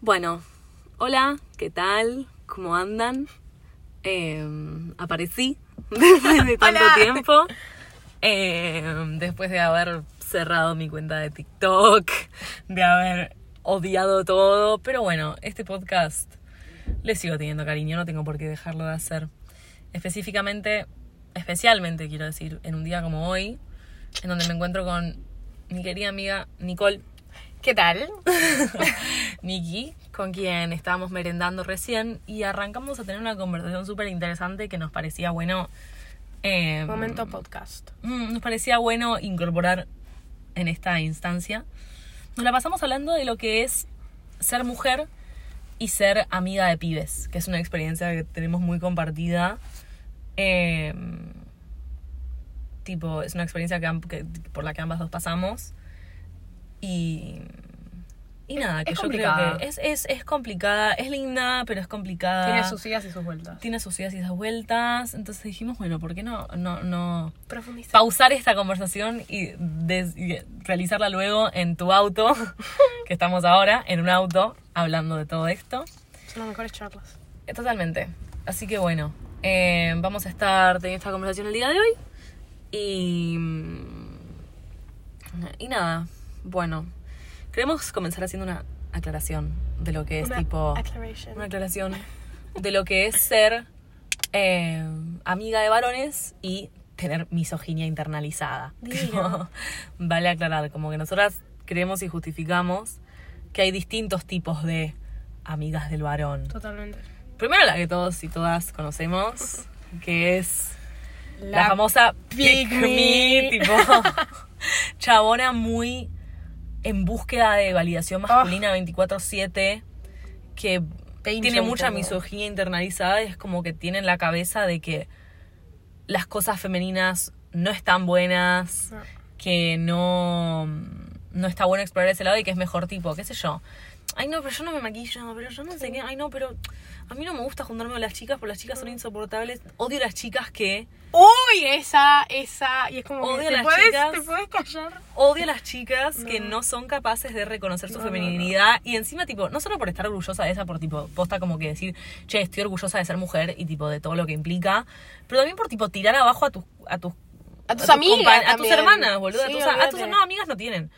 Bueno, hola, ¿qué tal? ¿Cómo andan? Eh, aparecí después de tanto Hola. tiempo. Eh, después de haber cerrado mi cuenta de TikTok, de haber odiado todo. Pero bueno, este podcast le sigo teniendo cariño, no tengo por qué dejarlo de hacer. Específicamente, especialmente quiero decir, en un día como hoy, en donde me encuentro con mi querida amiga Nicole. ¿Qué tal? Nikki, con quien estábamos merendando recién y arrancamos a tener una conversación súper interesante que nos parecía bueno. eh, Momento podcast. mm, nos parecía bueno incorporar en esta instancia. Nos la pasamos hablando de lo que es ser mujer y ser amiga de pibes, que es una experiencia que tenemos muy compartida. Eh, tipo, es una experiencia que, que- por la que ambas dos pasamos. Y. Y nada, que es yo complicada. creo que es, es, es complicada, es linda, pero es complicada. Tiene sus idas y sus vueltas. Tiene sus idas y sus vueltas. Entonces dijimos, bueno, ¿por qué no, no, no Profundizar. pausar esta conversación y, des- y realizarla luego en tu auto, que estamos ahora, en un auto, hablando de todo esto? Son las mejores charlas. Eh, Totalmente. Así que bueno, eh, vamos a estar teniendo esta conversación el día de hoy. Y. Y nada, bueno. Queremos comenzar haciendo una aclaración de lo que es Una tipo. aclaration. Una aclaración de lo que es ser eh, amiga de varones y tener misoginia internalizada. Tipo, vale aclarar, como que nosotras creemos y justificamos que hay distintos tipos de amigas del varón. Totalmente. Primero la que todos y todas conocemos, que es la, famosa pick me. tipo chabona muy en búsqueda de validación Ah. masculina 24/7 que tiene mucha misoginia internalizada, y es como que tiene en la cabeza de que las cosas femeninas no están buenas, No. que no, no está bueno explorar ese lado y que es mejor tipo, qué sé yo. Ay, no, pero yo no me maquillo, pero yo no sé qué. Ay, no, pero a mí no me gusta juntarme con las chicas porque las chicas son insoportables. Odio las chicas que... Uy, esa, esa. Y es como. Odio a ¿te las puedes, chicas. ¿Te puedes callar? Odio a las chicas que no son capaces de reconocer su No, no, feminidad y encima, tipo, no solo por estar orgullosa de esa, por tipo, posta como que decir, che, estoy orgullosa de ser mujer y tipo de todo lo que implica, pero también por tipo tirar abajo a tus a tus A tus amigas compa- a tus hermanas, boludo, a tus, a tus no, amigas no tienen.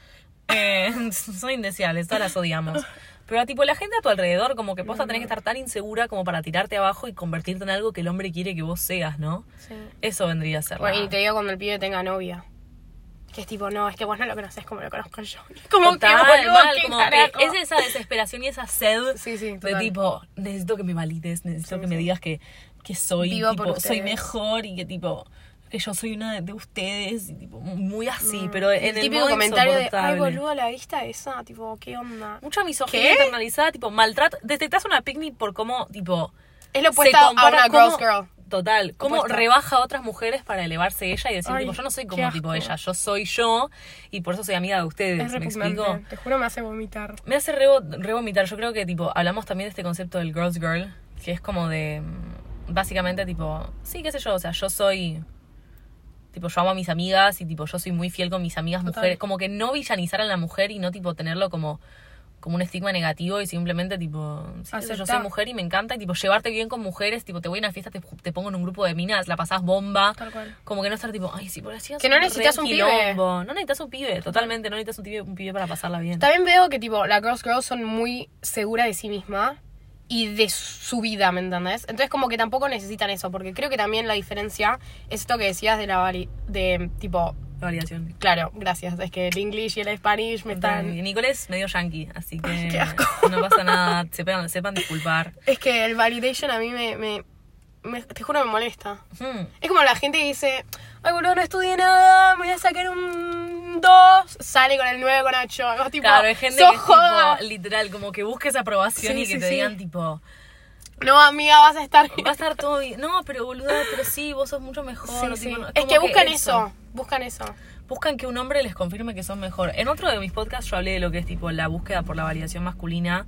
Eh, son indeseables, todas las odiamos. Pero tipo la gente a tu alrededor como que posta tenés que estar tan insegura como para tirarte abajo y convertirte en algo que el hombre quiere que vos seas, ¿no? Sí. Eso vendría a ser. Bueno, la- y te digo cuando el pibe tenga novia. Que es tipo, no, es que vos no lo conoces como lo conozco yo. Como Total, que, boludo, mal, qué como que es esa desesperación y esa sed Sí, sí, de tipo, necesito que me valides, necesito Sí, que me digas que, que soy, Vivo tipo, soy mejor y que tipo, yo soy una de ustedes, y, tipo, muy así, pero en Mm. el el típico modo comentario de, ay, boludo, la vista esa, tipo, ¿qué onda? Mucha misoginia internalizada, tipo, maltrato. Detectas una picnic por cómo, tipo. Es lo se opuesto a una girl's girl. Total. Cómo rebaja a otras mujeres para elevarse ella y decir, Ay, tipo, yo no soy como tipo ella, yo soy yo y por eso soy amiga de ustedes. Es ¿Me explico? Te juro me hace vomitar. Me hace re, re vomitar. Yo creo que, tipo, hablamos también de este concepto del girl's girl, que es como de. mm, Básicamente, tipo, sí, qué sé yo, o sea, yo soy. Tipo, yo amo a mis amigas y, tipo, yo soy muy fiel con mis amigas Total. mujeres. Como que no villanizar a la mujer y no, tipo, tenerlo como como un estigma negativo y simplemente tipo, sí, yo soy mujer y me encanta y tipo llevarte bien con mujeres, tipo te voy a una fiesta, te, te pongo en un grupo de minas, la pasás bomba, Tal cual. como que no estar tipo, ay, sí, por así Que no necesitas un pibe. No necesitas un pibe, totalmente, no necesitas un pibe, un pibe para pasarla bien. También veo que, tipo, las girls girls son muy seguras de sí misma y de su vida, ¿me entendés? Entonces, como que tampoco necesitan eso, porque creo que también la diferencia es esto que decías de la vali de, tipo, Validación. claro, gracias, es que el English y el Spanish me están... Y Nicole es medio yankee, así que Qué asco. no pasa nada, sepan, sepan disculpar. Es que el validation a mí me, me, me- te juro me molesta. Es como la gente que dice, ay boludo, no estudié nada, me voy a sacar un 2, sale con el 9 con 8. Algo tipo, Claro, hay gente "Sos que es joda". tipo, literal, como que busques aprobación Sí, y que sí, te sí. digan tipo, No, amiga, vas a estar bien. va a estar todo bien. No, pero boluda, pero sí, vos sos mucho mejor. Sí, tipo, sí. no- Es que buscan eso. buscan eso. Buscan que un hombre les confirme que son mejor. En otro de mis podcasts yo hablé de lo que es tipo la búsqueda por la validación masculina.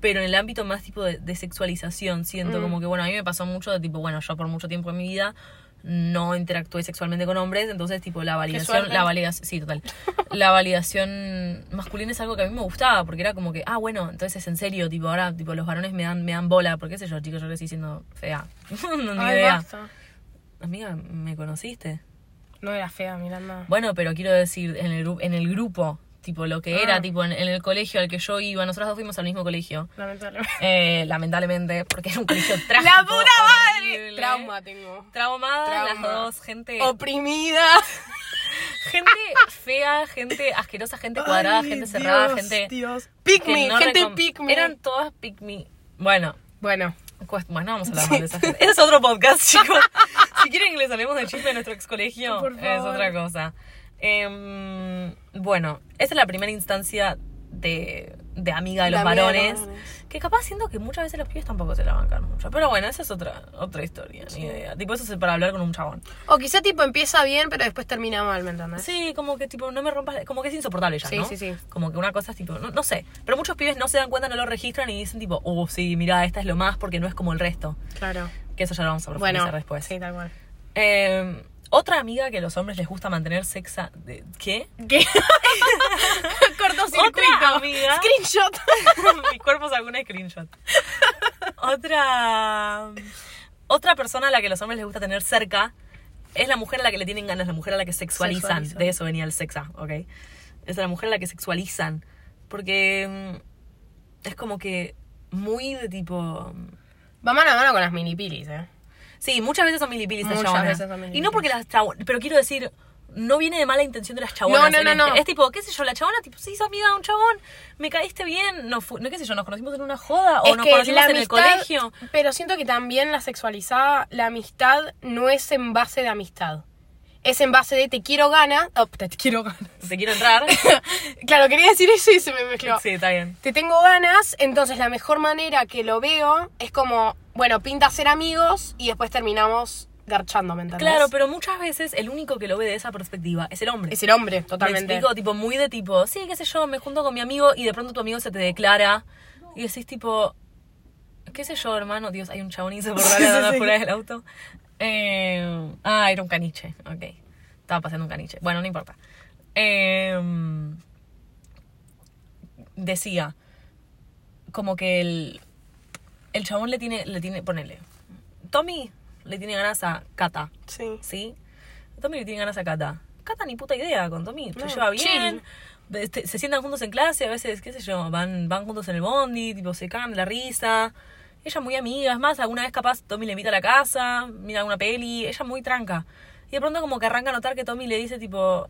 pero en el ámbito más tipo de, de sexualización, siento Mm. como que, bueno, a mí me pasó mucho de tipo, bueno, yo por mucho tiempo en mi vida no interactué sexualmente con hombres, entonces tipo la validación, la validación, sí, total. La validación masculina es algo que a mí me gustaba, porque era como que, ah, bueno, entonces es en serio, tipo, ahora tipo los varones me dan, me dan bola, porque qué sé yo, chicos, yo crecí siendo fea. no, ni Ay, idea. basta. Amiga, ¿me conociste? No era fea, Miranda. Bueno, pero quiero decir, en el, en el grupo, tipo, lo que era, Ah. tipo, en, en el colegio al que yo iba, nosotros dos fuimos al mismo colegio. Lamentablemente. Eh, lamentablemente, porque era un colegio trágico. ¡La puta madre! Trauma tengo. Traumadas las Trauma. dos, gente, Oprimida. gente fea, gente asquerosa, gente cuadrada, Ay, gente cerrada, Dios, gente... Dios. Pick me, no gente pick me. Eran todas pick me. Bueno, Bueno, bueno, vamos a hablar más de esa gente. Ese es otro podcast, chicos. si quieren que les hablemos del chisme de nuestro ex colegio, es otra cosa. Em, bueno, esa es la primera instancia de, de amiga de los amiga de los varones. varones. Que capaz siento que muchas veces los pibes tampoco se la bancan mucho. Pero bueno, esa es otra, otra historia, ni idea. Tipo, eso es para hablar con un chabón. o quizá tipo empieza bien, pero después termina mal, ¿me entiendes? Sí, como que tipo, no me rompas, como que es insoportable ya, Sí, ¿no? sí, sí. Como que una cosa es tipo, no, no sé. Pero muchos pibes no se dan cuenta, no lo registran y dicen tipo, oh, sí, mira, esta es lo más porque no es como el resto. Claro. Que eso ya lo vamos a profundizar Bueno, después. sí, tal cual. Eh, otra amiga que a los hombres les gusta mantener sexa... de- ¿Qué? ¿Qué? Cortocircuito. Otra amiga. Screenshot. Mi cuerpo sacó un screenshot. Otra... Otra persona a la que a los hombres les gusta tener cerca es la mujer a la que le tienen ganas, la mujer a la que sexualizan. Sexualizan. De eso venía el sexa, ¿ok? Es la mujer a la que sexualizan. Porque mm, es como que muy de tipo... Va mano a mano con las mini pilis, eh. Sí, muchas veces son milipilis las Muchas chabonas. veces son milipilis. Y no porque las chabonas, pero quiero decir, no viene de mala intención de las chabonas. No, no, no, este. no. Es tipo, qué sé yo, la chabona, tipo, sí, sos amiga de un chabón, me caíste bien, no, no qué sé yo, nos conocimos en una joda o nos conocimos en el colegio. pero siento que también la sexualizada, la amistad no es en base de amistad. Es en base de te quiero ganas. Oh, te quiero ganas. Te quiero entrar. claro, quería decir eso y se me mezcló. sí, está bien. Te tengo ganas, entonces la mejor manera que lo veo es como, bueno, pinta ser amigos y después terminamos garchando, ¿me entendés? Claro, pero muchas veces el único que lo ve de esa perspectiva es el hombre. Es el hombre, Me totalmente. explico, tipo, muy de tipo, sí, qué sé yo, me junto con mi amigo y de pronto tu amigo se te declara y decís tipo, qué sé yo, hermano, Dios, hay un chabón insoportable Sí, sí, afuera del auto. Eh, ah, era un caniche, ok. Estaba pasando un caniche. Bueno, no importa. Eh, decía, como que el, el chabón le tiene, le tiene, ponele, Tommy le tiene ganas a Kata. Sí. ¿sí? Tommy le tiene ganas a Cata. Cata ni puta idea con Tommy, se No, lleva bien. chill. este, se sientan juntos en clase, a veces, qué sé yo, van, van juntos en el bondi, tipo, se cagan de la risa. Ella muy amiga, es más, alguna vez capaz Tommy le invita a la casa, mira una peli, ella muy tranca. Y de pronto como que arranca a notar que Tommy le dice tipo,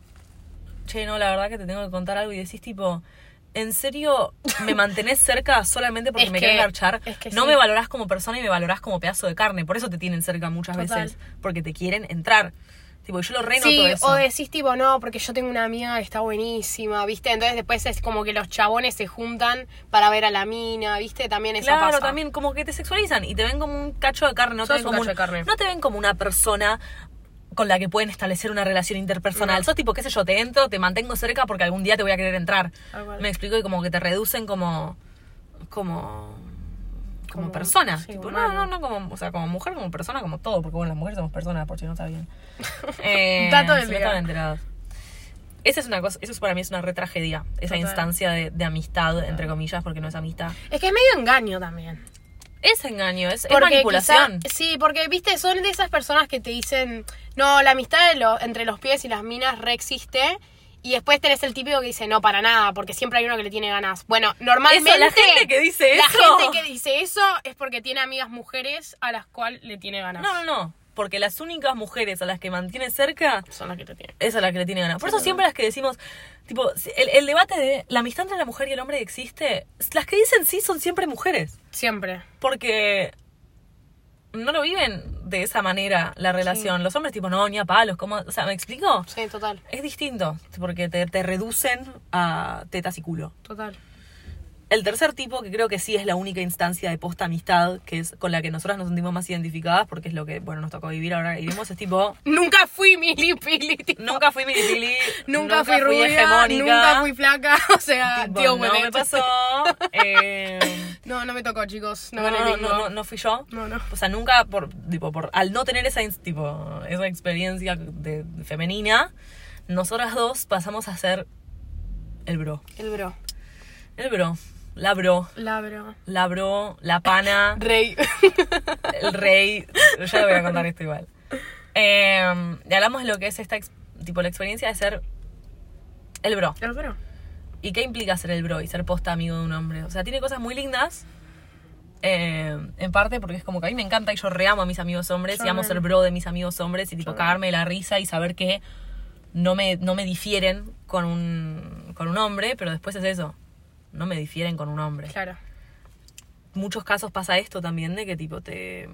che, no, la verdad que te tengo que contar algo y decís tipo, ¿en serio me mantenés cerca solamente porque Es me que- querés garchar? es que no sí. me valorás como persona y me valorás como pedazo de carne, por eso te tienen cerca muchas Total. veces, porque te quieren entrar. Tipo, yo lo renoto Sí, eso. o decís tipo, no, porque yo tengo una amiga que está buenísima, ¿viste? Entonces después es como que los chabones se juntan para ver a la mina, ¿viste? También eso Claro, pasa. también como que te sexualizan y te ven como un cacho de carne, no te ven un como cacho de carne. no te ven como una persona con la que pueden establecer una relación interpersonal. No. Sos tipo, qué sé yo, te entro, te mantengo cerca porque algún día te voy a querer entrar. Me explico y como que te reducen como como como, Como- persona. sí, tipo, no, humano. no, no como, o sea, como mujer, como persona, como todo, porque bueno, las mujeres somos personas, por si no sabían. Eh, Dato del día. Esa es una cosa, eso es para mí es una retragedia, esa Total. instancia de, de amistad, entre comillas, porque no es amistad. Es que es medio engaño también. Es engaño, es, manipulación. quizá- sí, porque, viste, son de esas personas que te dicen, no, la amistad de lo- entre los pies y las minas reexiste. Y después tenés el típico que dice, no, para nada, porque siempre hay uno que le tiene ganas. Bueno, normalmente... Eso, la gente que dice La eso. gente que dice eso es porque tiene amigas mujeres a las cuales le tiene ganas. No, no, no. Porque las únicas mujeres a las que mantiene cerca Son las que te tienen. es a la que le tiene ganas. Por eso siempre las que decimos, tipo, el debate de la amistad entre la mujer y el hombre existe, las que dicen sí son siempre mujeres. Siempre. Porque no lo viven de esa manera la relación. Los hombres, tipo, no, ni a palos, ¿cómo? O sea, ¿me explico? Sí, total. Es distinto, porque te, te reducen a tetas y culo. Total. El tercer tipo, que creo que sí es la única instancia de posta amistad, que es con la que nosotras nos sentimos más identificadas, porque es lo que, bueno, nos tocó vivir ahora iremos, es tipo, Nunca fui milipili, tipo, nunca fui milipili, nunca, fui rubia, hegemónica, nunca fui flaca, o sea, tipo, tío, no me pasó. eh, No, no me tocó, chicos. No, No, no, fui yo. No, no. O sea, nunca, por, tipo, por, al no tener esa, tipo, esa experiencia de, de femenina, nosotras dos pasamos a ser el bro. El bro. El bro. La bro. La bro. La bro. La pana. Rey. el rey. Ya le voy a contar esto igual. Eh, y hablamos de lo que es esta, tipo, la experiencia de ser el bro. el bro. ¿Y qué implica ser el bro y ser posta amigo de un hombre? O sea, tiene cosas muy lindas. eh, en parte porque es como que a mí me encanta y yo reamo a mis amigos hombres Yo y amo ser bro de mis amigos hombres y tipo Yo cagarme la risa y saber que no me, no me difieren con un, con un hombre, pero después es eso. No me difieren con un hombre. Claro. Muchos casos pasa esto también de que tipo te...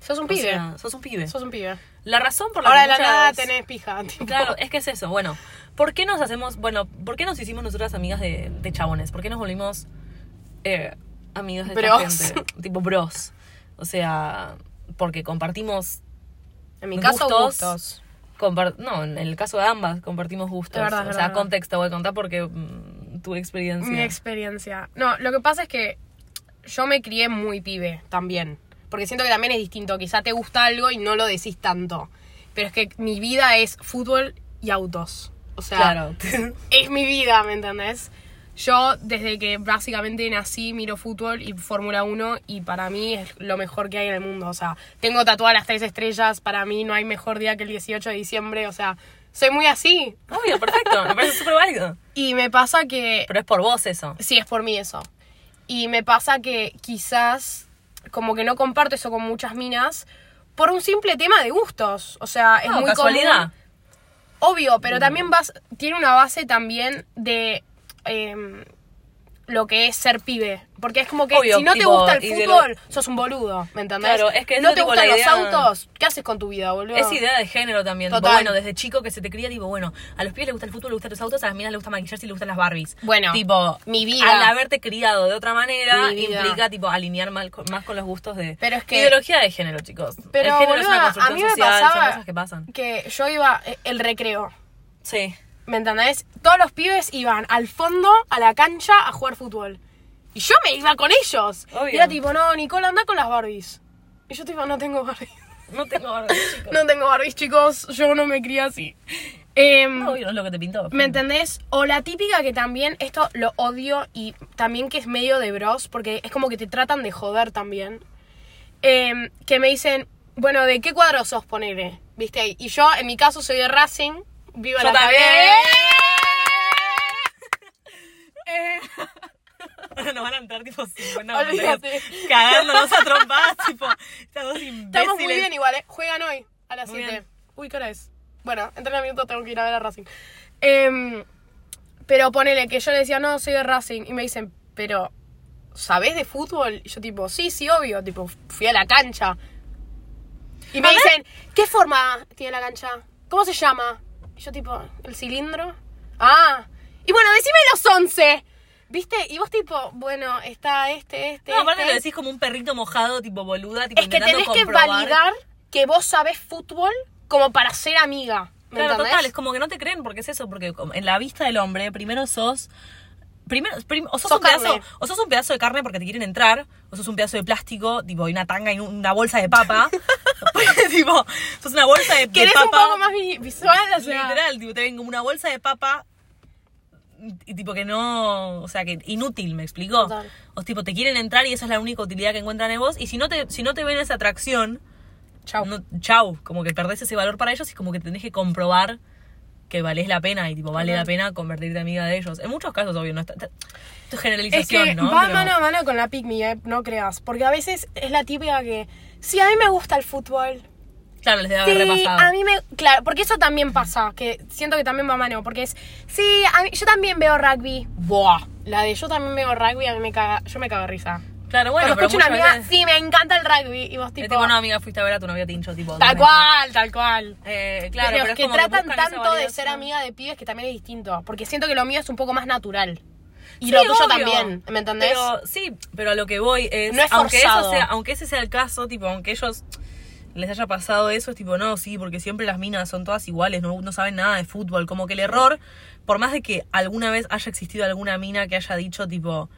Sos un o pibe. sea, sos un pibe. Sos un pibe. La razón por la Ahora de que la muchas- nada tenés pija. tipo. Claro, es que es eso. Bueno, ¿por qué nos hacemos, bueno, por qué nos hicimos nosotras amigas de, de chabones? ¿Por qué nos volvimos eh, amigas de esta gente? Tipo bros. O sea, porque compartimos, En mi caso, Gustos. no, en el caso de ambas compartimos gustos. Verdad, o sea, verdad. contexto voy a contar porque mm, tu experiencia. Mi experiencia. No, lo que pasa es que yo me crié muy pibe también. Porque siento que también es distinto. Quizá te gusta algo y no lo decís tanto. Pero es que mi vida es fútbol y autos. O sea, claro. es mi vida, ¿me entendés? Yo desde que básicamente nací miro fútbol y Fórmula 1 y para mí es lo mejor que hay en el mundo. O sea, tengo tatuadas las tres estrellas, para mí no hay mejor día que el 18 de diciembre. O sea, soy muy así. Obvio, perfecto. Me parece súper válido. Y me pasa que Pero es por vos eso. Sí, es por mí eso. Y me pasa que quizás como que no comparto eso con muchas minas por un simple tema de gustos. O sea, es No, muy casualidad. común. Obvio, pero también vas, tiene una base también de em, lo que es ser pibe. Porque es como que Obvio, si no te gusta el fútbol, sos un boludo, ¿me entendés? Claro, es que no te tipo, gustan los idea- autos, ¿qué haces con tu vida, boludo? Es idea de género también. Tipo, Total. bueno, desde chico que se te cría, tipo, bueno, a los pibes les gusta el fútbol, les gustan los autos, a las minas les gusta maquillarse y les gustan las Barbies. Bueno, tipo, mi vida. Al haberte criado de otra manera, implica, tipo, alinear mal- más con los gustos de. Pero es que- Ideología de género, chicos. Pero, el género es una construcción a mí me social, son cosas que pasan. que yo iba, eh, el recreo, Sí. ¿Me entendés? Todos los pibes iban al fondo, a la cancha, a jugar fútbol. Y yo me iba con ellos. Obvio. Y era tipo, no, Nicole, anda con las Barbies. Y yo tipo, no tengo Barbies. No tengo Barbies, chicos. No tengo Barbies, chicos. Yo no me crié así. Em, No, obvio, no es lo que te pintó. ¿Me entendés? O la típica que también, esto lo odio y también que es medio de bros, porque es como que te tratan de joder también. Em, que me dicen, bueno, ¿de qué cuadro sos, ponele? ¿Viste? Y yo, en mi caso, soy de Racing. Viva Yo la también. Eh, nos van a entrar tipo 50 Olvídate. cagándonos a trompadas, tipo, estas dos imbéciles. Estamos muy bien igual, ¿eh? Juegan hoy a las Muy 7. bien. Uy, ¿qué hora es? Bueno, entrenamiento tengo que ir a ver a Racing. Em, pero ponele que yo le decía, no, soy de Racing. Y me dicen, pero, ¿sabés de fútbol? Y yo tipo, sí, sí, obvio. Tipo, fui a la cancha. Y me dicen, ¿qué forma tiene la cancha? ¿Cómo se llama? Y yo tipo, ¿el cilindro? Ah. Y bueno, decime los 11. ¿Viste? Y vos tipo, bueno, está este, este, No, aparte este. lo decís como un perrito mojado, tipo boluda, tipo Es que tenés que validar que vos sabés fútbol como para ser amiga. ¿Me Claro, entendés? total, es como que no te creen porque es eso, porque en la vista del hombre, primero sos. Primero, prim- o, sos Sos un pedazo, o sos un pedazo de carne porque te quieren entrar, o sos un pedazo de plástico, tipo, y una tanga y una bolsa de papa. tipo, sos una bolsa de, de ¿Querés papa. un poco más vi- visual? O sea, Literal, tipo, te ven como una bolsa de papa y tipo que no, o sea, que inútil, ¿me explico? Total. O tipo, te quieren entrar y esa es la única utilidad que encuentran en vos y si no te si no te ven esa atracción, Chau. no, chau, como que perdés ese valor para ellos y como que tenés que comprobar que valés la pena y tipo vale la pena convertirte amiga de ellos. En muchos casos, obvio, no está, esto es es generalización, que ¿no? va Pero- mano a mano con la pick me, eh, no creas. Porque a veces es la típica que, sí, a mí me gusta el fútbol. claro, les debe haber Sí, repasado. a mí me... Claro, porque eso también pasa, que siento que también va mano, porque es, sí, a mí- yo también veo rugby. Buah, la de yo también veo rugby, a mí me caga, yo me cago de risa. Claro, bueno, Cuando pero escucho una muchas amiga, veces- sí, me encanta el rugby, y vos es tipo... tipo, no, amiga, fuiste a ver a tu novio tincho, tipo. Tal cual, tal cual. Eh, claro, pero, pero, es que como tratan buscan esa tanto de ser amiga de pibes que también es distinto. Porque siento que lo mío es un poco más natural. Y Sí, lo tuyo obvio. también, ¿me entendés? Pero sí, pero a lo que voy es, No es aunque eso forzado. sea, aunque ese sea el caso, tipo, aunque ellos les haya pasado eso, es tipo, no, sí, porque siempre las minas son todas iguales, no, no saben nada de fútbol, como que el error, por más de que alguna vez haya existido alguna mina que haya dicho tipo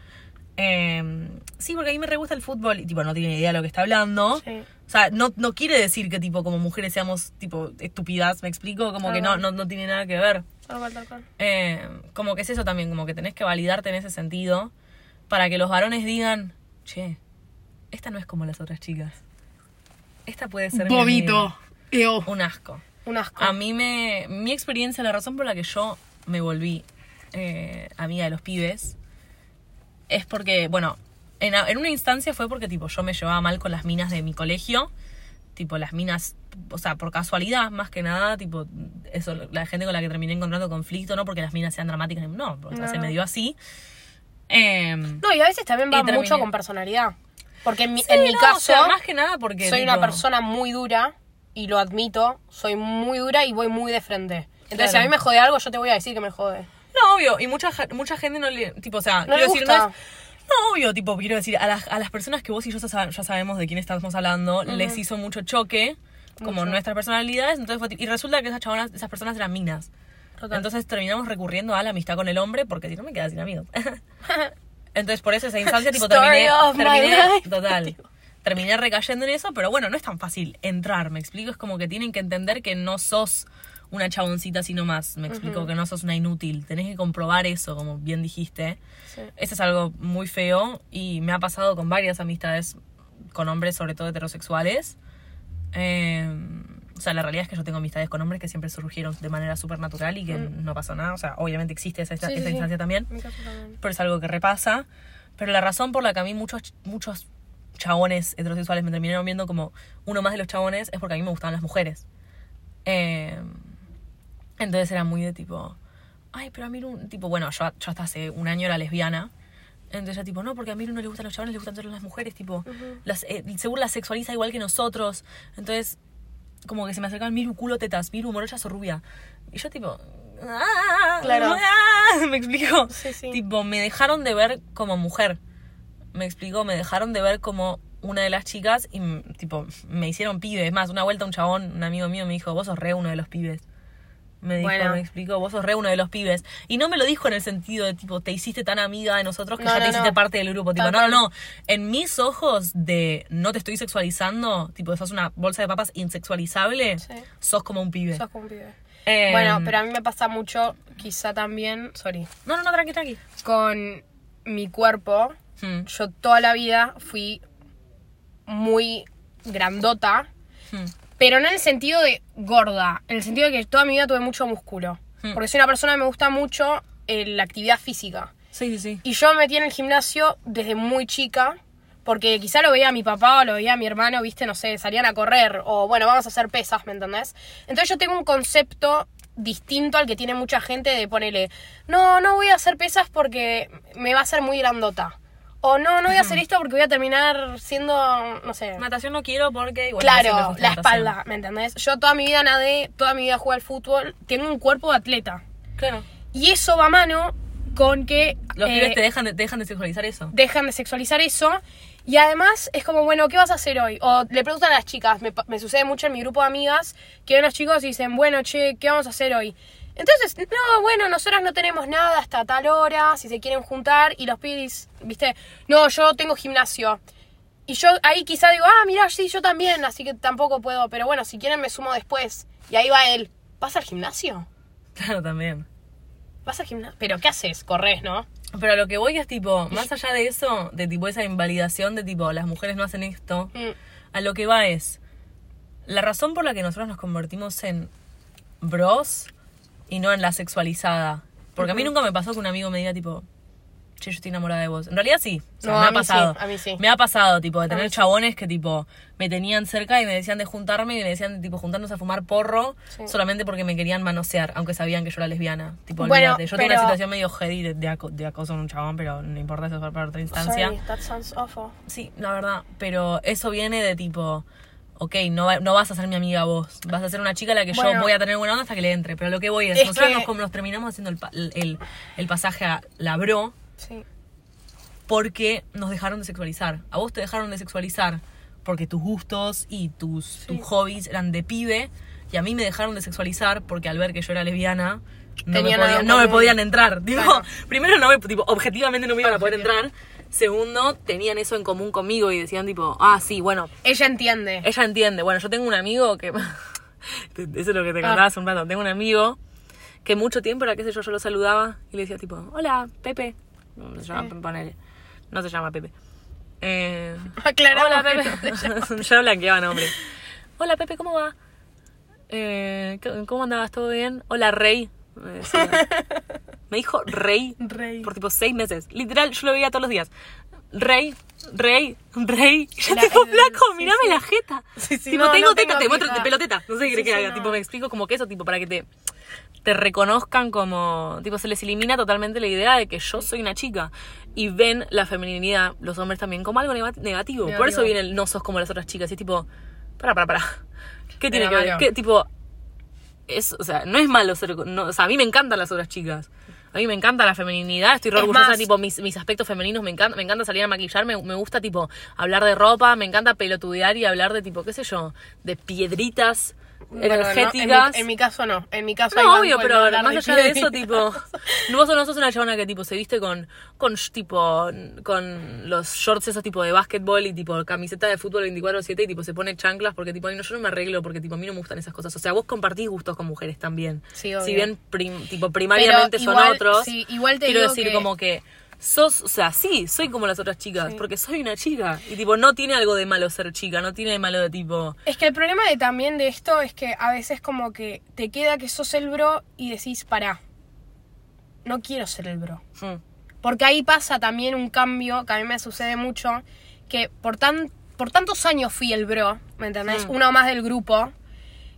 Eh, sí, porque a mí me re gusta el fútbol y tipo no tiene ni idea de lo que está hablando. Sí. O sea, no, no quiere decir que tipo como mujeres seamos tipo estúpidas, me explico, como que no, no, no tiene nada que ver. Tal cual, tal cual. Eh, como que es eso también, como que tenés que validarte en ese sentido para que los varones digan, che, esta no es como las otras chicas. Esta puede ser mi amiga". Eo. un asco. Un asco. A mí me. Mi experiencia, la razón por la que yo me volví eh, amiga de los pibes es porque, bueno, en, en una instancia fue porque, tipo, yo me llevaba mal con las minas de mi colegio. Tipo, las minas, o sea, por casualidad, más que nada, tipo, eso, la gente con la que terminé encontrando conflicto, no porque las minas sean dramáticas, no, porque No, se me dio así. Em, No, y a veces también va terminé. mucho con personalidad. Porque en mi, sí, en mi no, caso, o sea, más que nada porque. soy tipo, una persona muy dura, y lo admito, soy muy dura y voy muy de frente. Entonces, si a mí me jode algo, yo te voy a decir que me jode. No, obvio, y mucha, mucha gente no le. Tipo, o sea, No quiero decir, no gusta. es. No, obvio, tipo, quiero decir, a las, a las personas que vos y yo ya, sab- ya sabemos de quién estamos hablando, les hizo mucho choque, como Mucho. nuestras personalidades, entonces fue, y resulta que esas chabonas, esas personas eran minas. Total. Entonces terminamos recurriendo a la amistad con el hombre, porque si no me quedaba sin amigos. entonces por eso esa instancia, tipo, terminé. terminé total. Terminé recayendo en eso, pero bueno, no es tan fácil entrar, me explico, es como que tienen que entender que no sos una chaboncita sino más, me explico, que no sos una inútil, tenés que comprobar eso, como bien dijiste. Sí. Eso es algo muy feo y me ha pasado con varias amistades con hombres, sobre todo heterosexuales. Eh, o sea, la realidad es que yo tengo amistades con hombres que siempre surgieron de manera súper natural y que no pasó nada. O sea, obviamente existe esa, Mm. Sí, instancia también, pero es algo que repasa. Pero la razón por la que a mí muchos, muchos chabones heterosexuales me terminaron viendo como uno más de los chabones es porque a mí me gustaban las mujeres. Eh, entonces era muy de tipo, ay, pero a mí, no- tipo, bueno, yo, yo hasta hace un año era lesbiana. Entonces era tipo, no, porque a mí no le gustan los chabones, le gustan solo las mujeres, tipo, las, eh, seguro las sexualiza igual que nosotros. Entonces, como que se me acercaban, Miru, culo, tetas, Miru, morocha o rubia. Y yo tipo, ah, Claro. ah, me explico. Sí, sí. Tipo, me dejaron de ver como mujer. Me explico, me dejaron de ver como una de las chicas y tipo, me hicieron pibe. Es más, una vuelta un chabón, un amigo mío me dijo, vos sos re uno de los pibes. Me dijo, Bueno. me explicó, vos sos re uno de los pibes. Y no me lo dijo en el sentido de tipo, te hiciste tan amiga de nosotros que No, ya no, te hiciste no. parte del grupo. Tipo, no, no, no. En mis ojos de no te estoy sexualizando, tipo, sos una bolsa de papas insexualizable, Sí. sos como un pibe. Sos como un pibe. Eh, Bueno, pero a mí me pasa mucho, quizá también, sorry, No, no, no, tranqui, tranqui. con mi cuerpo. Hmm, Yo toda la vida fui muy grandota, hmm. Pero no en el sentido de gorda, en el sentido de que toda mi vida tuve mucho músculo. Hmm. Porque soy una persona que me gusta mucho eh, la actividad física. Sí, sí, sí. Y yo me metí en el gimnasio desde muy chica, porque quizá lo veía a mi papá o lo veía a mi hermano, viste, no sé, salían a correr o bueno, vamos a hacer pesas, ¿me entendés? Entonces yo tengo un concepto distinto al que tiene mucha gente de ponerle, no, no voy a hacer pesas porque me va a hacer muy grandota. O no, no voy a hacer esto porque voy a terminar siendo, no sé, Natación no quiero porque... siempre claro, la espalda, ¿me entendés? Yo toda mi vida nadé, toda mi vida jugué al fútbol, tengo un cuerpo de atleta. Claro. Y eso va a mano con que... Los eh, pibes te dejan de, te dejan de sexualizar eso. dejan de sexualizar eso. Y además es como, bueno, ¿qué vas a hacer hoy? O le preguntan a las chicas, me, me sucede mucho en mi grupo de amigas, que ven los chicos y dicen, bueno, che, ¿qué vamos a hacer hoy? Entonces, no, bueno, nosotras no tenemos nada hasta tal hora, si se quieren juntar, y los pibis, viste, no, yo tengo gimnasio. Y yo ahí quizá digo, ah, mira, sí, yo también, así que tampoco puedo, pero bueno, si quieren me sumo después. Y ahí va él, ¿vas al gimnasio? Claro, también. ¿Vas al gimnasio? ¿Pero qué haces? Corres, ¿no? Pero a lo que voy es tipo, más allá de eso, de tipo esa invalidación de tipo, las mujeres no hacen esto, Mm. a lo que va es, la razón por la que nosotros nos convertimos en bros y no en la sexualizada. Porque a mí nunca me pasó que un amigo me diga tipo, che, yo estoy enamorada de vos. En realidad sí, o sea, No, me ha mí sí, pasado. a mí sí. Me ha pasado, tipo, de tener mí sí. chabones que tipo, me tenían cerca y me decían de juntarme y me decían de tipo, juntarnos a fumar porro solamente porque me querían manosear, aunque sabían que yo era lesbiana. Tipo, Bueno, olvídate. Yo tuve una pero- situación medio heavy de, de, aco- de acoso en un chabón, pero no importa eso es para otra instancia. Sorry, that sounds awful. Sí, la verdad. Pero eso viene de tipo, ok, no, no vas a ser mi amiga vos. Vas a ser una chica a la que yo voy a tener buena onda hasta que le entre. Pero lo que voy es, Es nosotros que- nos, como nos terminamos haciendo el, el, el pasaje a la bro Sí. porque nos dejaron de sexualizar. A vos te dejaron de sexualizar porque tus gustos y tus, tus hobbies eran de pibe. Y a mí me dejaron de sexualizar porque al ver que yo era lesbiana, no, me, no me podían entrar. Claro. primero, no me, tipo, objetivamente no me iban a poder entrar. Segundo, tenían eso en común conmigo y decían tipo, ah, sí, bueno, Ella entiende. ella entiende. Bueno, yo tengo un amigo que. Eso es lo que te Ah. contaba hace un rato. Tengo un amigo que mucho tiempo era, qué sé yo, yo lo saludaba y le decía, tipo, hola, Pepe. No se llama. Pepe, ponele. No se llama Pepe. Eh, hola, Pepe. no yo blanqueaba nombre. Hola, Pepe, ¿cómo va? Eh, ¿qué- ¿Cómo andabas? ¿Todo bien? Hola, Rey. Me, dijo Rey Rey. por tipo seis meses. Literal, yo lo veía todos los días. Rey, rey, rey. La- tipo el- flaco, sí, mirame sí. la jeta. Sí, sí, tipo, no, tengo no teta, tengo te muestro peloteta. No sé qué que haga. no. Tipo, me explico como que eso, tipo, para que te, te reconozcan como. Tipo, se les elimina totalmente la idea de que yo soy una chica. Y ven la feminidad, los hombres también, como algo nega- negativo. Por Negativo. eso viene el no sos como las otras chicas. Y es tipo, para, para, para. ¿Qué tiene Era que ver? ¿Qué, tipo, es, o sea, no es malo ser, no, o sea, a mí me encantan las otras chicas. A mí me encanta la feminidad, estoy re Es orgullosa, más- tipo, mis, mis aspectos femeninos, me encanta, me encanta salir a maquillarme, me gusta, tipo, hablar de ropa, me encanta pelotudear y hablar de, tipo, qué sé yo, de piedritas Bueno, no, en, energéticas. mi, en mi caso no. En mi caso No, obvio, pero más allá de eso, tipo, vos no sos una chabona que tipo se viste con, con tipo, con los shorts esos tipo de básquetbol y tipo camiseta de fútbol 24-7 y tipo se pone chanclas porque tipo, no, yo no me arreglo porque tipo a mí no me gustan esas cosas. O sea, vos compartís gustos con mujeres también. Sí, obvio. Si bien prim- tipo primariamente son igual- otros. sí, igual te quiero digo decir que- como que sos, o sea, sí, soy como las otras chicas, Sí. porque soy una chica. Y tipo, no tiene algo de malo ser chica, no tiene de malo de tipo. Es que el problema de, también de esto es que a veces como que te queda que sos el bro y decís, pará, no quiero ser el bro. hmm, Porque ahí pasa también un cambio que a mí me sucede mucho, que por, tan, por tantos años fui el bro, ¿me entendés? Mm. Uno más del grupo,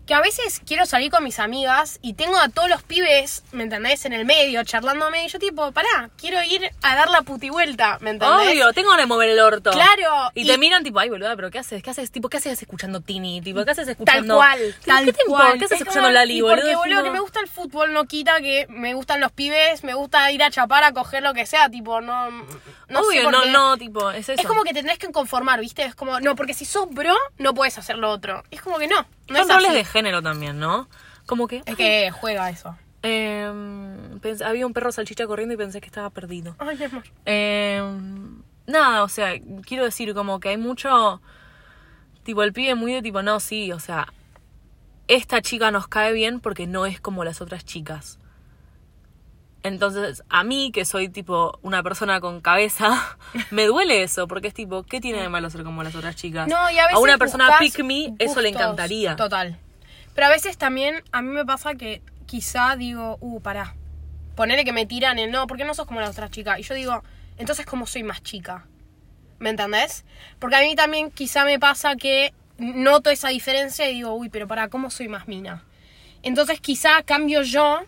que a veces quiero salir con mis amigas y tengo a todos los pibes, ¿me entendés? En el medio, charlándome, y yo tipo, pará, quiero ir a dar la puti-vuelta, ¿me entendés? Obvio, tengo ganas de mover el orto. Claro, Y, y- te miran tipo, ay, boluda, pero ¿qué haces? ¿Qué haces? Tipo, ¿qué haces escuchando Tini? Tipo, ¿qué haces escuchando? Tal cual, Tipo, tal ¿Qué te importa? cual. ¿Qué haces Es escuchando como- Lali, boludo? Porque, boludo, que me gusta el fútbol no quita que me gustan los pibes, me gusta ir a chapar, a coger lo que sea, tipo, no. No sé Obvio, no, no, tipo, es eso. Es como que te tenés que conformar, ¿viste? Es como, no, porque si sos bro, no puedes hacer lo otro. Es como que no, no Son es roles así. de género también, ¿no? Como que... Es que juega eso. em, pens- había un perro salchicha corriendo y pensé que estaba perdido. Ay, amor. Em, nada, o sea, quiero decir como que hay mucho... Tipo, el pibe muy de tipo, no, sí, o sea, esta chica nos cae bien porque no es como las otras chicas. Entonces, a mí, que soy tipo una persona con cabeza, me duele eso, porque es tipo, ¿qué tiene de malo ser como las otras chicas? No, y a veces una persona pick me, eso le encantaría. Total. Pero a veces también, a mí me pasa que quizá digo, uh, pará. Ponele que me tiran el no, porque no sos como la otra chica. Y yo digo, entonces, ¿cómo soy más chica? ¿Me entendés? Porque a mí también quizá me pasa que noto esa diferencia y digo, uy, pero para, ¿cómo soy más mina? Entonces quizá cambio yo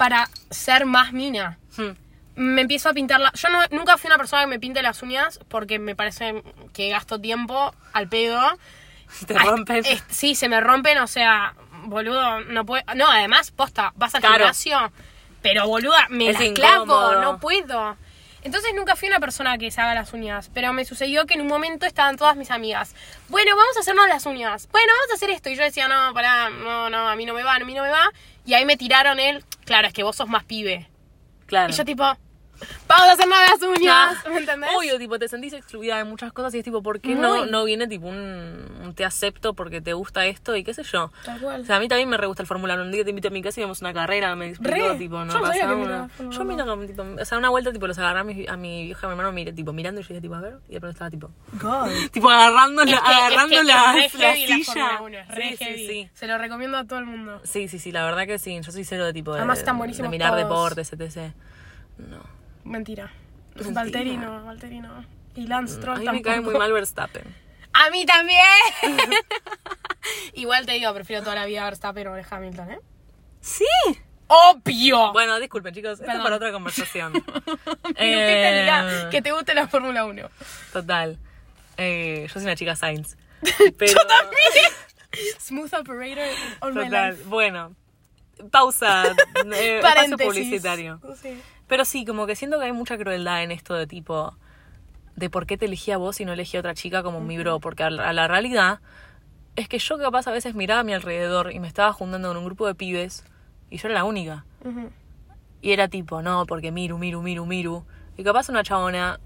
para ser más mina. Hmm. Me empiezo a pintar la... Yo no- nunca fui una persona que me pinte las uñas porque me parece que gasto tiempo al pedo. Te Ay, es- sí, se me rompen, o sea, boludo, no puedo. No, además, posta, vas al Claro. gimnasio, pero boluda, me Es las clavo, no puedo. Entonces nunca fui una persona que se haga las uñas, pero me sucedió que en un momento estaban todas mis amigas. Bueno, vamos a hacernos las uñas. Bueno, vamos a hacer esto. Y yo decía, no, pará, no, no, a mí no me va, a mí no me va. Y ahí me tiraron el, claro, es que vos sos más pibe. Claro. Y yo tipo, vamos a hacernos las uñas, Ah, ¿me entendés? Obvio, tipo, te sentís excluida de muchas cosas y es tipo, ¿por qué no, Muy. no viene tipo un, un te acepto porque te gusta esto y qué sé yo? Tal cual. O sea, a mí también me re gusta el Fórmula 1. Un día te invito a mi casa y vemos una carrera, me explicó, tipo, no Yo no pasa que una- Yo 1. miro como, tipo, o sea, una vuelta, tipo, los agarré a mi, a mi vieja, a mi hermano, mire, tipo, mirando y yo dije, tipo, a ver, y de pronto estaba, tipo, God. tipo, agarrando la, Es que- agarrando es que la, es re la heavy la silla. Fórmula 1, es re sí, sí, heavy. sí. Se lo recomiendo a todo el mundo. Sí, sí, sí, la verdad que sí. Yo soy cero de tipo de, Además están de buenísimos mirar todos. deportes, etc. No. Mentira. Valtteri no, Valtteri no. Y Lance A Stroll mí me tampoco. cae muy mal Verstappen. ¡A mí también! Igual te digo, prefiero toda la vida a Verstappen o a Hamilton, ¿eh? Sí. ¡Obvio! Bueno, disculpen, chicos. Esto es Perdón. para otra conversación. ¿Qué te Eh, diga que te guste la Fórmula 1. Total. Eh, yo soy una chica Sainz. Pero, Smooth operator my Total. life. Bueno. Pausa. eh, Paréntesis. publicitario. Sí. Pero sí, como que siento que hay mucha crueldad en esto de tipo. De por qué te elegí a vos y no elegí a otra chica como mi bro. Porque a la, a la realidad es que yo capaz a veces miraba a mi alrededor y me estaba juntando con un grupo de pibes y yo era la única. Y era tipo, no, porque Miru, Miru, Miru, Miru. Y capaz una chabona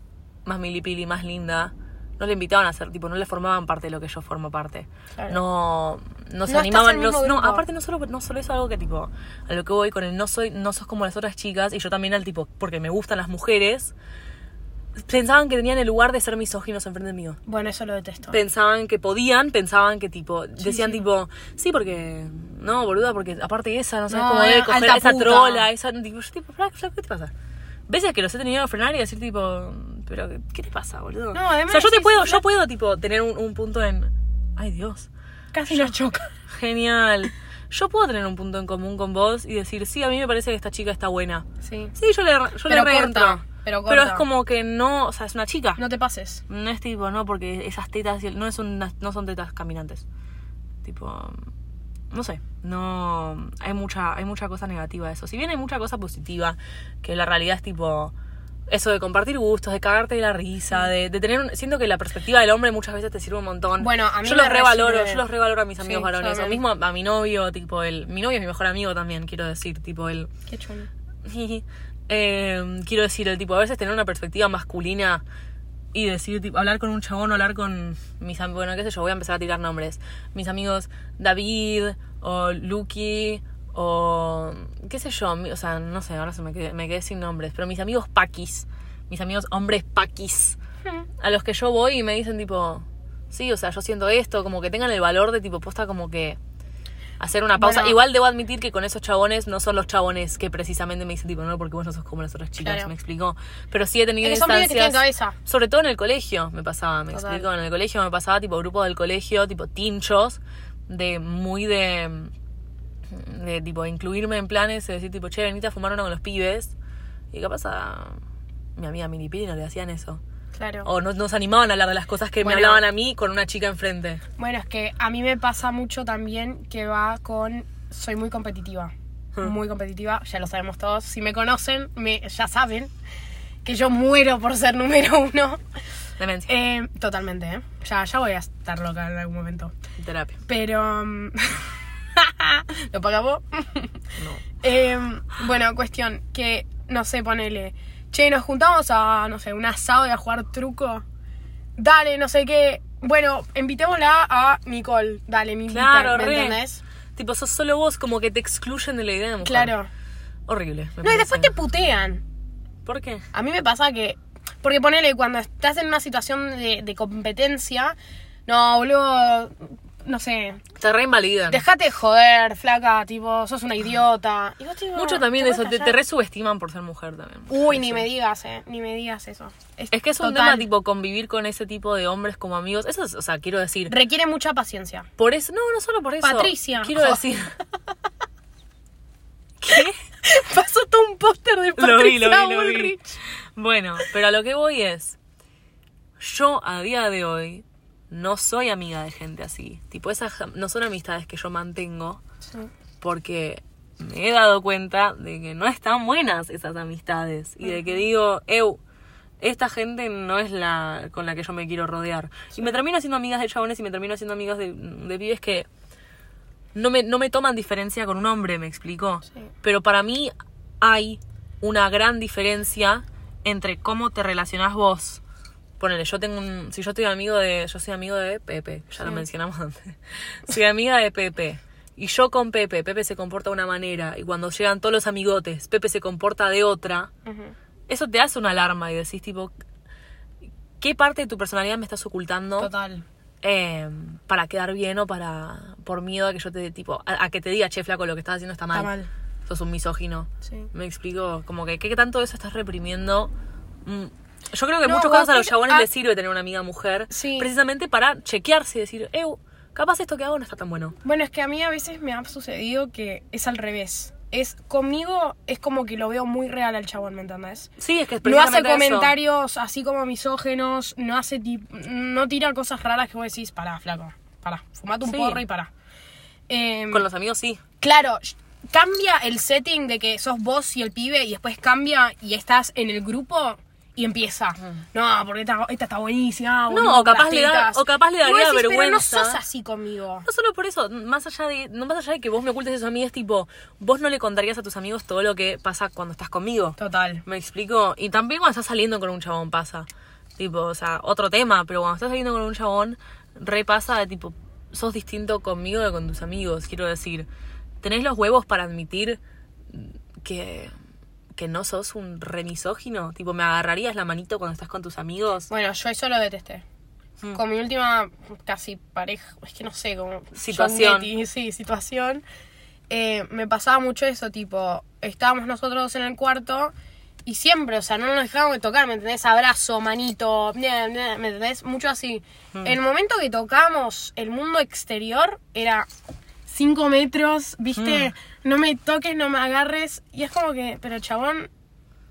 más milipili, más linda, no le invitaban a ser, tipo, no le formaban parte de lo que yo formo parte. Claro. No, no se No animaban, no, no, aparte no solo, no solo es algo que tipo, a lo que voy con el no soy, no sos como las otras chicas, y yo también al tipo, porque me gustan las mujeres, pensaban que tenían el lugar de ser misóginos enfrente mío. Bueno, eso lo detesto. Pensaban que podían, pensaban que tipo, decían sí. tipo, sí, porque, no, boluda, porque aparte esa, no sabes No, cómo debe eh, coger esa puta. trola, esa, tipo, yo tipo, "Flaca, flaca, ¿qué te pasa? Veces que los he tenido que frenar y decir tipo, pero ¿qué te pasa, boludo? No, además o sea, yo te puedo, yo puedo tipo tener un, un punto en, ay Dios, Casi nos choca. genial. Yo puedo tener un punto en común con vos y decir, sí, a mí me parece que esta chica está buena. Sí. Sí, yo le, yo Pero le corta, pero corta. es como que no, o sea, es una chica. No te pases. No es tipo, no, porque esas tetas no, es una- no son tetas caminantes. Tipo, no sé, no hay mucha hay mucha cosa negativa de eso. Si bien hay mucha cosa positiva, que la realidad es tipo eso de compartir gustos, de cagarte de la risa, de, de tener un- siento que la perspectiva del hombre muchas veces te sirve un montón. Bueno, a mí yo los revaloro, recibe- yo los revaloro a mis amigos Sí, varones, o mismo a, a mi novio, tipo el mi novio es mi mejor amigo también, quiero decir, tipo el Qué chulo. eh, quiero decir, el tipo, a veces tener una perspectiva masculina y decir, tipo, hablar con un chabón o hablar con mis amigos, bueno, qué sé yo, voy a empezar a tirar nombres. Mis amigos David o Lucky o qué sé yo, o sea, no sé, ahora se me quedé, me quedé sin nombres, pero mis amigos paquis, mis amigos hombres paquis, a los que yo voy y me dicen tipo, sí, o sea, yo siento esto, como que tengan el valor de tipo, posta como que hacer una pausa. Bueno. Igual debo admitir que con esos chabones no son los chabones que precisamente me dicen tipo, no, porque vos no sos como las otras chicas, Claro. me explicó. Pero sí he tenido Es que son pibes que instancias, tienen cabeza. sobre todo en el colegio me pasaba, me Total. explico, en el colegio me pasaba tipo grupos del colegio, tipo tinchos, de muy de de tipo incluirme en planes, de decir tipo, che, venite a fumar una con los pibes. Y capaz a mi amiga Minipiri no le hacían eso. Claro. O no nos animaban a hablar de las cosas que Bueno. me hablaban a mí con una chica enfrente. Bueno, es que a mí me pasa mucho también que va con. Soy muy competitiva. Hmm. Muy competitiva, ya lo sabemos todos. Si me conocen, me, ya saben que yo muero por ser número uno. Demencia. Eh, totalmente, ¿eh? Ya, ya voy a estar loca en algún momento. Terapia. Pero. mm, ¿Lo pagamos? No. Eh, bueno, cuestión, que, no sé, ponele. Che, nos juntamos a, no sé, un asado y a jugar truco. Dale, no sé qué. Bueno, invitémosla a Nicole. Dale, mi Claro, ¿me re. entendés? Tipo, sos solo vos, como que te excluyen de la idea de mujer. Claro. Horrible. me No, y después te putean. ¿Por qué? A mí me pasa que. Porque ponele, cuando estás en una situación de, de competencia. No, boludo. No sé. Te reinvalidan. Dejate de joder, flaca. Tipo, sos una idiota. Y vos, tipo, Mucho también ¿te eso, te, resubestiman por ser mujer también. Uy, ni me digas, eh. Ni me digas eso. Es que es un tema tipo convivir con ese tipo de hombres como amigos. Eso es, o sea, quiero decir. Requiere mucha paciencia. Por eso, no, no solo por eso. Patricia. Quiero decir. ¿Qué? Pasó todo un póster de Lo vi, lo Patricia vi, lo vi. Bullrich. Bueno, pero a lo que voy es. Yo a día de hoy no soy amiga de gente así. Tipo, esas no son amistades que yo mantengo porque me he dado cuenta de que no están buenas esas amistades y de que digo, eu, esta gente no es la con la que yo me quiero rodear. Y me termino haciendo amigas de chabones y me termino haciendo amigas de, de pibes que no me, no me toman diferencia con un hombre, me explico. Sí. Pero para mí hay una gran diferencia entre cómo te relacionás vos. Ponele, yo tengo un. Si yo estoy amigo de. Yo soy amigo de Pepe, ya lo mencionamos antes. Soy amiga de Pepe. Y yo con Pepe, Pepe se comporta de una manera. Y cuando llegan todos los amigotes, Pepe se comporta de otra. Ujú. Eso te hace una alarma y decís, tipo. ¿Qué parte de tu personalidad me estás ocultando? Total. eh, para quedar bien o para por miedo a que yo te tipo a, a que te diga che flaco lo que estás haciendo está mal, Está mal. sos un misógino Sí. me explico como que qué tanto eso estás reprimiendo Mm, yo creo que en No, muchos casos a los chabones les sirve tener una amiga mujer Sí. precisamente para chequearse y decir eh capaz esto que hago no está tan bueno Bueno, es que a mí a veces me ha sucedido que es al revés. Es conmigo, es como que lo veo muy real al chabón, ¿me entendés? sí es que es No hace eso. comentarios así como misógenos, no hace no tira cosas raras que vos decís, pará, flaco, pará, fumate un Sí. porro y pará. Em, con los amigos sí Claro, cambia el setting de que sos vos y el pibe y después cambia y estás en el grupo y empieza. No, porque esta, esta está buenísima. boludo, o capaz le da- tetas". o capaz le daría decís, vergüenza. Pero no sos así conmigo. No solo por eso, más allá de, no más allá de que vos me ocultes eso a mí, es tipo, vos no le contarías a tus amigos todo lo que pasa cuando estás conmigo. Total. ¿Me explico? Y también cuando estás saliendo con un chabón pasa. Tipo, o sea, otro tema, pero cuando estás saliendo con un chabón, repasa de tipo, sos distinto conmigo que con tus amigos. Quiero decir, tenés los huevos para admitir que, que no sos un remisógino. Tipo, ¿me agarrarías la manito cuando estás con tus amigos? Bueno, yo eso lo detesté. Mm. Con mi última casi pareja, es que no sé, como... Situación. Getty, sí, situación. eh, me pasaba mucho eso, tipo, estábamos nosotros en el cuarto y siempre, o sea, no nos dejábamos de tocar, ¿me entendés? Abrazo, manito, ¿me entendés? Mucho así. En el momento que tocamos el mundo exterior, era cinco metros, ¿viste? No me toques, no me agarres. Y es como que, pero chabón,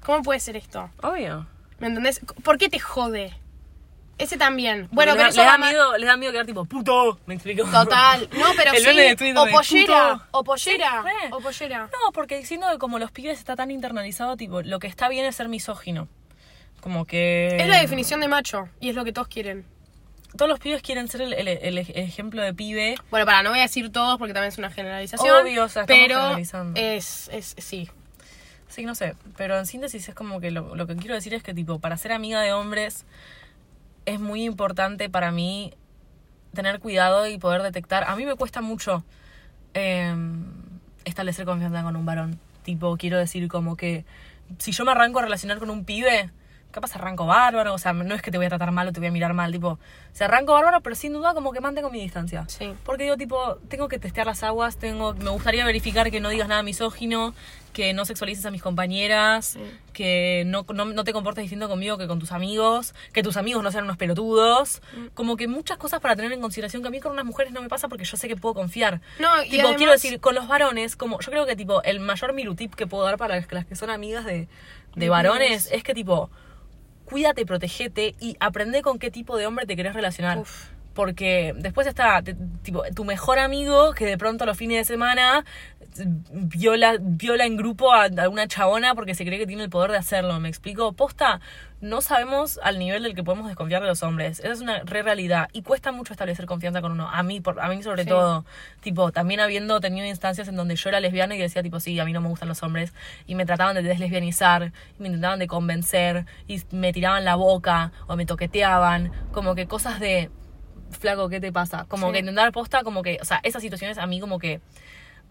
¿cómo puede ser esto? Obvio. ¿Me entendés? ¿Por qué te jode? Ese también. Bueno, Porque pero le, eso le va da miedo, le da miedo quedar tipo, puto. ¿Me explico? Total. No, pero El sí. de o pollera. puto. O pollera. Sí, o pollera. No, porque siento que como los pibes está tan internalizado, tipo, lo que está bien es ser misógino. Como que... Es la definición de macho. Y es lo que todos quieren. Todos los pibes quieren ser el, el- el ejemplo de pibe. Bueno, para, no voy a decir todos porque también es una generalización. Obvio, o sea, estamos pero generalizando. es, es, sí. Sí, no sé. Pero en síntesis es como que lo, lo que quiero decir es que, tipo, para ser amiga de hombres es muy importante para mí tener cuidado y poder detectar. A mí me cuesta mucho eh, establecer confianza con un varón. Tipo, quiero decir, como que si yo me arranco a relacionar con un pibe, capaz arranco bárbaro. O sea, no es que te voy a tratar mal o te voy a mirar mal. Tipo, se arranco bárbaro, pero sin duda como que mantengo mi distancia. Sí. Porque digo, tipo, tengo que testear las aguas, tengo, me gustaría verificar que no digas nada misógino, que no sexualices a mis compañeras, que no, no, no te comportes distinto conmigo que con tus amigos, que tus amigos no sean unos pelotudos. Como que muchas cosas para tener en consideración que a mí con unas mujeres no me pasa porque yo sé que puedo confiar. No, y tipo, además- quiero decir, con los varones, como yo creo que tipo el mayor mirutip que puedo dar para las, las que son amigas de, de varones es que tipo, cuídate, protegete y aprende con qué tipo de hombre te querés relacionar. Porque después está te- tipo, tu mejor amigo que de pronto los fines de semana viola, viola en grupo a, a una chabona porque se cree que tiene el poder de hacerlo. ¿Me explico? Posta, no sabemos al nivel del que podemos desconfiar de los hombres. Esa es una re realidad. Y cuesta mucho establecer confianza con uno. A mí, por, a mí sobre Sí. todo. Tipo, también habiendo tenido instancias en donde yo era lesbiana y decía, tipo, sí, a mí no me gustan los hombres. Y me trataban de deslesbianizar, y me intentaban de convencer, y me tiraban la boca, o me toqueteaban. Como que cosas de flaco, ¿qué te pasa? Como Sí. que intentar posta, como que, o sea, esas situaciones a mí como que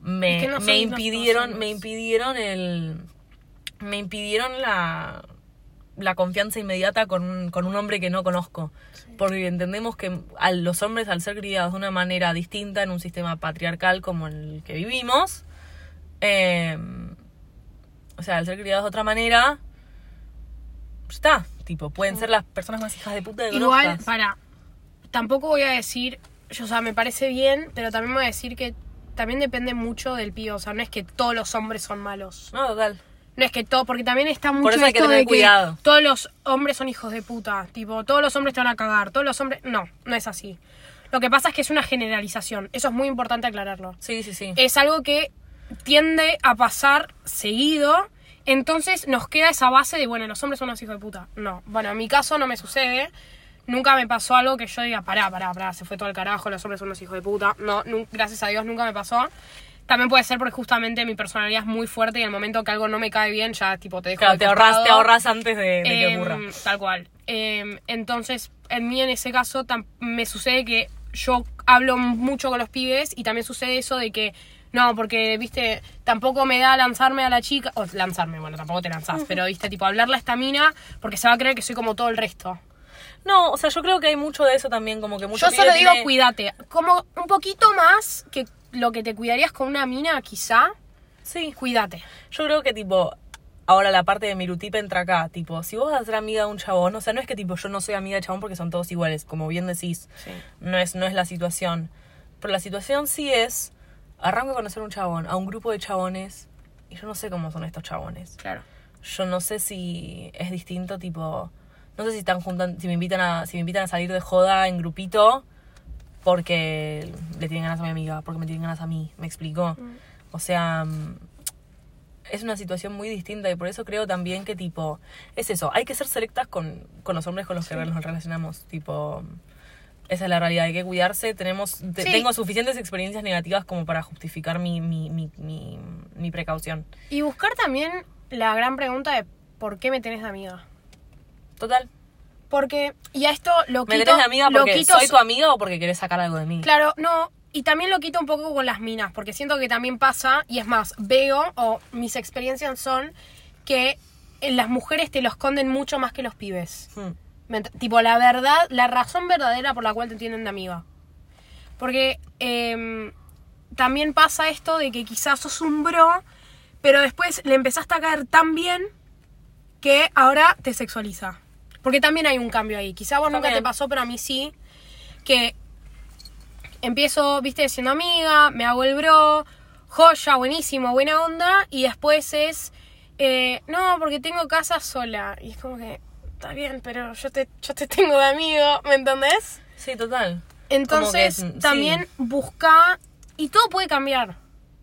me, Es que no me impidieron, me impidieron el, me impidieron la, la confianza inmediata con un, con un hombre que no conozco. Porque entendemos que a los hombres, al ser criados de una manera distinta en un sistema patriarcal como el que vivimos, eh, o sea, al ser criados de otra manera, está, tipo, pueden ser las personas más hijas de puta que Igual, para. Tampoco voy a decir. Yo, o sea, me parece bien, pero también voy a decir que también depende mucho del pibe. O sea, no es que todos los hombres son malos. No, total. No es que todo, porque también está mucho eso hay que esto tener de que cuidado. todos los hombres son hijos de puta. Tipo, todos los hombres te van a cagar. Todos los hombres. No, no es así. Lo que pasa es que es una generalización. Eso es muy importante aclararlo. Sí, sí, sí. Es algo que tiende a pasar seguido. Entonces nos queda esa base de, bueno, los hombres son unos hijos de puta. No. Bueno, en mi caso no me sucede. Nunca me pasó algo que yo diga, pará, pará, pará, se fue todo el carajo, los hombres son unos hijos de puta. No, gracias a Dios nunca me pasó. También puede ser porque justamente mi personalidad es muy fuerte y en el momento que algo no me cae bien, ya tipo te dejo Claro, de te ahorras, te ahorras antes de, de que Em, ocurra. Tal cual. Em, entonces, en mí en ese caso tam- me sucede que yo hablo mucho con los pibes y también sucede eso de que no, porque, viste, tampoco me da lanzarme a la chica, o lanzarme, bueno, tampoco te lanzás, pero, viste, tipo, hablarle a esta mina porque se va a creer que soy como todo el resto. No, o sea, yo creo que hay mucho de eso también, como que mucho Yo solo digo, tiene- cuídate. Como un poquito más que lo que te cuidarías con una mina, quizá, Sí, cuídate. yo creo que tipo, ahora la parte de mirutip entra acá, tipo, si vos vas a ser amiga de un chabón, o sea, no es que tipo yo no soy amiga de chabón porque son todos iguales, como bien decís, Sí. no es, no es la situación. Pero la situación sí es, arranco a conocer un chabón, a un grupo de chabones, y yo no sé cómo son estos chabones. Claro. Yo no sé si es distinto, tipo, no sé si están juntan, si me invitan a, si me invitan a salir de joda en grupito porque le tienen ganas a mi amiga, porque me tienen ganas a mí, me explicó. O sea, mm, es una situación muy distinta y por eso creo también que tipo, es eso, hay que ser selectas con, con los hombres con los que nos relacionamos, tipo, esa es la realidad, hay que cuidarse, tenemos, te- Sí. tengo suficientes experiencias negativas como para justificar mi, mi, mi, mi, mi precaución. Y buscar también la gran pregunta de ¿por qué me tenés de amiga? Total. Porque, y a esto lo ¿Me quito... tenés de amiga porque quito soy tu amiga o porque querés sacar algo de mí? Claro, no, y también lo quito un poco con las minas, porque siento que también pasa, y es más, veo, o mis experiencias son que eh, las mujeres te lo esconden mucho más que los pibes. Hmm. Me Tipo, la verdad, la razón verdadera por la cual te tienen de amiga. Porque em, también pasa esto de que quizás sos un bro, pero después le empezaste a caer tan bien que ahora te sexualiza. Porque también hay un cambio ahí. Quizá vos nunca te pasó, pero a mí sí. Que empiezo, viste, siendo amiga, me hago el bro, joya, buenísimo, buena onda, y después es, eh, no, porque tengo casa sola. Y es como que, está bien, pero yo te, yo te tengo de amigo, ¿me entendés? Sí, total. Entonces, sí. también busca, y todo puede cambiar,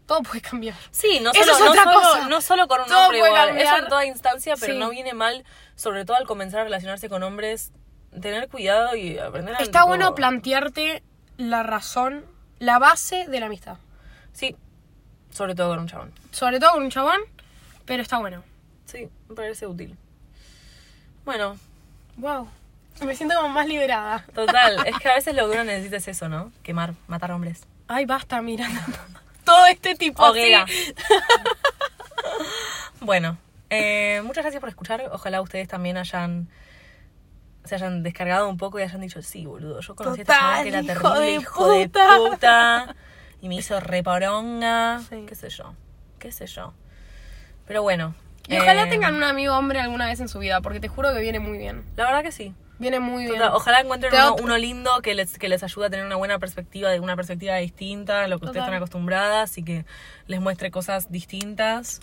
todo puede cambiar. Sí, no Eso solo, es no otra solo- cosa. no solo con un Todo hombre puede igual, cambiar. eso en toda instancia, pero Sí. no viene mal, sobre todo al comenzar a relacionarse con hombres, tener cuidado y aprender a... Está tipo- bueno plantearte la razón, la base de la amistad. Sí, sobre todo con un chabón. Sobre todo con un chabón, pero está bueno. Sí, me parece útil. Bueno, Wow. Me siento como más liberada. total, es que a veces lo que uno necesita es eso, ¿no? Quemar, matar hombres. Ay, basta, Miranda. Todo este tipo así. Bueno, eh, muchas gracias por escuchar. Ojalá ustedes también hayan se hayan descargado un poco y hayan dicho, sí, boludo, yo conocí a esta que era hijo terrible, de hijo de puta". y me hizo reporonga, Sí. qué sé yo, qué sé yo. Pero bueno. Y ojalá eh, tengan un amigo hombre alguna vez en su vida, porque te juro que viene muy bien. La verdad que sí. Viene muy bien. Total, ojalá encuentren uno, uno lindo que les, que les ayude a tener una buena perspectiva, de una perspectiva distinta a lo que ustedes están acostumbradas y que les muestre cosas distintas.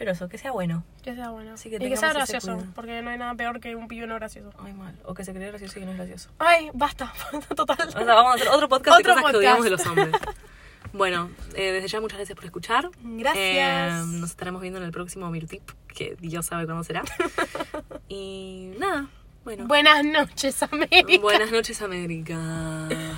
Pero eso, que sea bueno. Que sea bueno. Así que y que sea gracioso, porque no hay nada peor que un pibe no gracioso. Ay, mal. O que se cree gracioso y que no es gracioso. Ay, basta. Total. O sea, vamos a hacer otro podcast Otro de cosas que odiamos de los hombres. Bueno, eh, desde ya muchas gracias por escuchar. Gracias. Eh, nos estaremos viendo en el próximo Mirtip, que Dios sabe cuándo será. y nada, bueno. Buenas noches, América. Buenas noches, América.